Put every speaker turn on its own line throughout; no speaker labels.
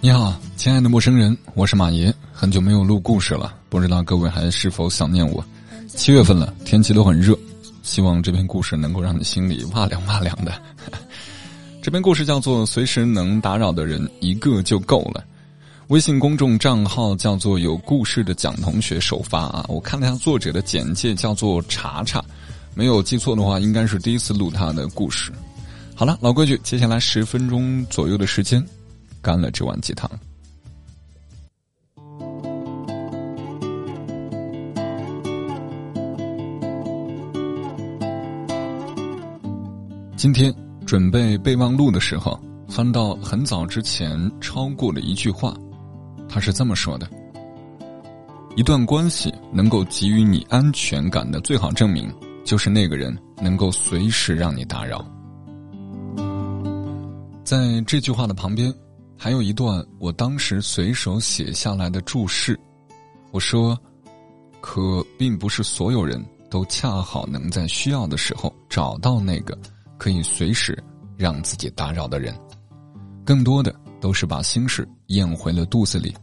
你好，亲爱的陌生人，我是马爷，很久没有录故事了，不知道各位还是否想念我？七月份了，天气都很热，希望这篇故事能够让你心里哇凉哇凉的。这篇故事叫做《随时能打扰的人一个就够了》，微信公众账号叫做“有故事的蒋同学”首发啊。我看了一下作者的简介，叫做查查，没有记错的话，应该是第一次录他的故事。好了，老规矩，接下来十分钟左右的时间。干了这碗鸡汤。今天准备备忘录的时候，翻到很早之前抄过的一句话，他是这么说的：“一段关系能够给予你安全感的最好证明，就是那个人能够随时让你打扰。”在这句话的旁边。还有一段我当时随手写下来的注释，我说：“可并不是所有人都恰好能在需要的时候找到那个可以随时让自己打扰的人，更多的都是把心事咽回了肚子里，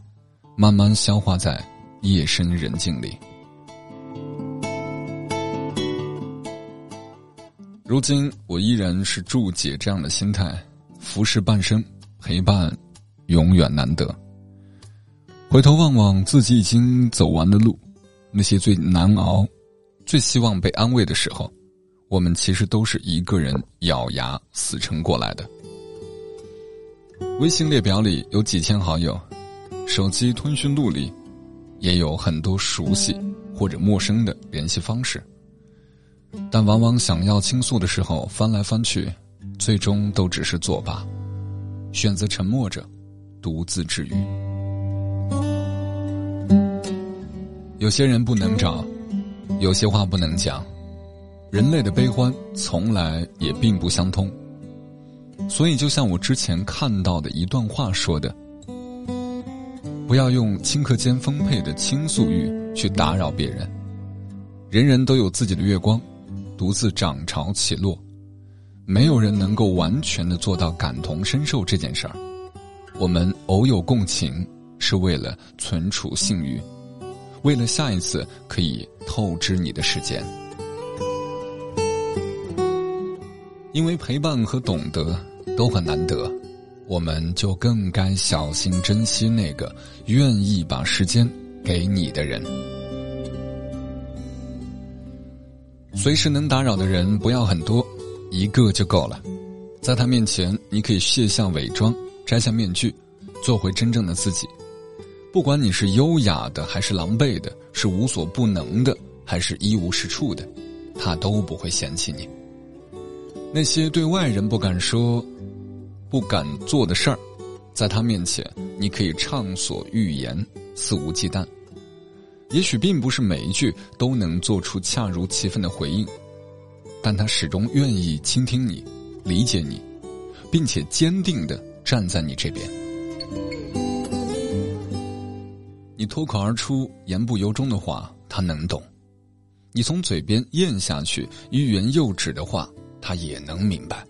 慢慢消化在夜深人静里。”如今我依然是注解这样的心态，服侍半生，陪伴。永远难得。回头望望自己已经走完的路，那些最难熬、最希望被安慰的时候，我们其实都是一个人咬牙死撑过来的。微信列表里有几千好友，手机通讯录里也有很多熟悉或者陌生的联系方式，但往往想要倾诉的时候，翻来翻去，最终都只是作罢，选择沉默着。独自治愈。有些人不能找，有些话不能讲。人类的悲欢从来也并不相通。所以，就像我之前看到的一段话说的：“不要用顷刻间丰沛的倾诉欲去打扰别人。人人都有自己的月光，独自涨潮起落，没有人能够完全的做到感同身受这件事儿。”我们偶有共情，是为了存储信誉，为了下一次可以透支你的时间。因为陪伴和懂得都很难得，我们就更该小心珍惜那个愿意把时间给你的人。随时能打扰的人不要很多，一个就够了。在他面前，你可以卸下伪装。摘下面具，做回真正的自己。不管你是优雅的还是狼狈的，是无所不能的还是一无是处的，他都不会嫌弃你。那些对外人不敢说、不敢做的事儿，在他面前，你可以畅所欲言、肆无忌惮。也许并不是每一句都能做出恰如其分的回应，但他始终愿意倾听你、理解你，并且坚定的。站在你这边，你脱口而出言不由衷的话，他能懂；你从嘴边咽下去欲言又止的话，他也能明白。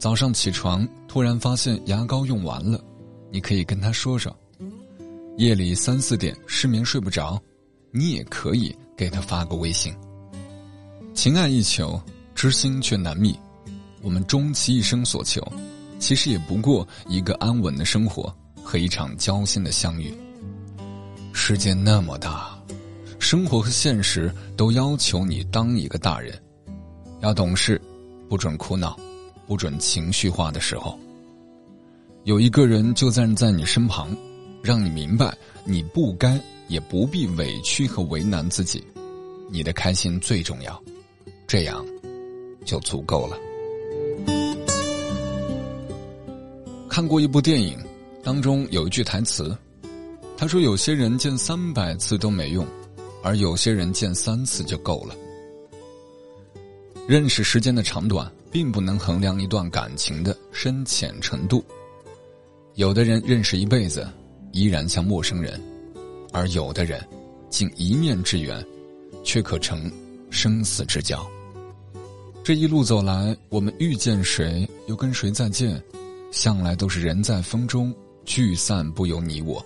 早上起床突然发现牙膏用完了，你可以跟他说说；夜里三四点失眠睡不着，你也可以给他发个微信。情爱一求，知心却难觅，我们终其一生所求。其实也不过一个安稳的生活和一场交心的相遇。世界那么大，生活和现实都要求你当一个大人，要懂事，不准哭闹，不准情绪化的时候。有一个人就站在你身旁，让你明白你不该也不必委屈和为难自己，你的开心最重要，这样就足够了。看过一部电影，当中有一句台词，他说：“有些人见三百次都没用，而有些人见三次就够了。”认识时间的长短，并不能衡量一段感情的深浅程度。有的人认识一辈子，依然像陌生人；而有的人，仅一面之缘，却可成生死之交。这一路走来，我们遇见谁，又跟谁再见。向来都是人在风中，聚散不由你我。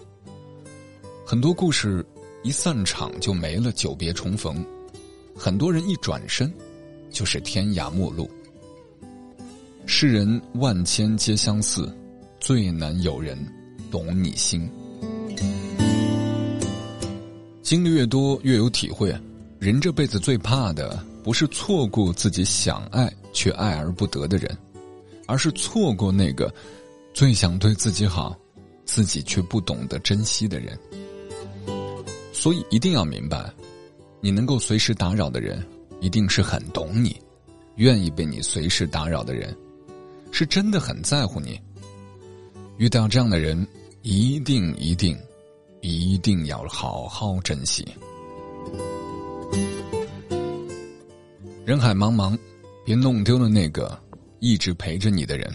很多故事一散场就没了，久别重逢；很多人一转身，就是天涯陌路。世人万千皆相似，最难有人懂你心。经历越多，越有体会。人这辈子最怕的，不是错过自己想爱却爱而不得的人，而是错过那个最想对自己好，自己却不懂得珍惜的人。所以一定要明白，你能够随时打扰的人，一定是很懂你，愿意被你随时打扰的人，是真的很在乎你。遇到这样的人，一定一定。一定要好好珍惜。人海茫茫，别弄丢了那个一直陪着你的人，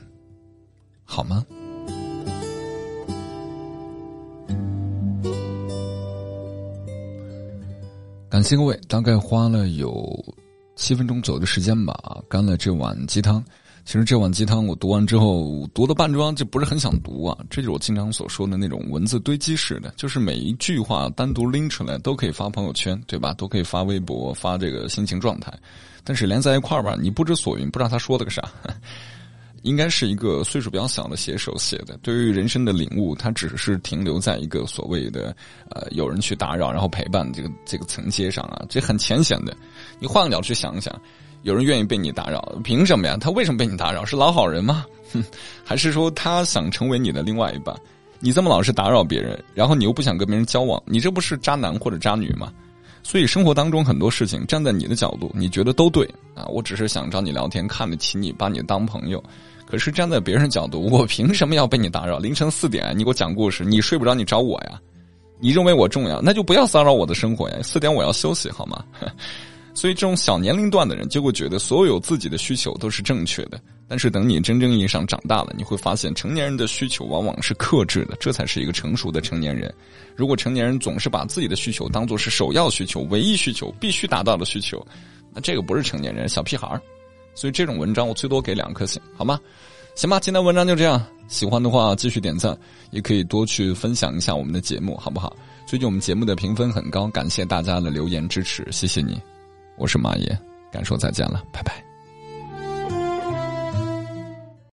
好吗？感谢各位，大概花了有七分钟左右的时间吧，干了这碗鸡汤。其实这碗鸡汤我读完之后，读到半章就不是很想读啊。这就是我经常所说的那种文字堆积式的，就是每一句话单独拎出来都可以发朋友圈，对吧？都可以发微博，发这个心情状态。但是连在一块儿吧，你不知所云，不知道他说了个啥。应该是一个岁数比较小的写手写的，对于人生的领悟，他只是停留在一个所谓的呃有人去打扰，然后陪伴这个这个层阶上啊，这很浅显的。你换个角度去想一想。有人愿意被你打扰，凭什么呀？他为什么被你打扰？是老好人吗？哼，还是说他想成为你的另外一半？你这么老是打扰别人，然后你又不想跟别人交往，你这不是渣男或者渣女吗？所以生活当中很多事情，站在你的角度，你觉得都对啊。我只是想找你聊天，看得起你，把你当朋友。可是站在别人角度，我凭什么要被你打扰？凌晨四点，你给我讲故事，你睡不着，你找我呀？你认为我重要，那就不要骚扰我的生活呀。四点我要休息，好吗？所以，这种小年龄段的人就会觉得所有自己的需求都是正确的。但是，等你真正意义上长大了，你会发现，成年人的需求往往是克制的，这才是一个成熟的成年人。如果成年人总是把自己的需求当做是首要需求、唯一需求、必须达到的需求，那这个不是成年人，小屁孩儿。所以，这种文章我最多给两颗星，好吗？行吧，今天文章就这样。喜欢的话，继续点赞，也可以多去分享一下我们的节目，好不好？最近我们节目的评分很高，感谢大家的留言支持，谢谢你。我是马爷，感受再见了，拜拜。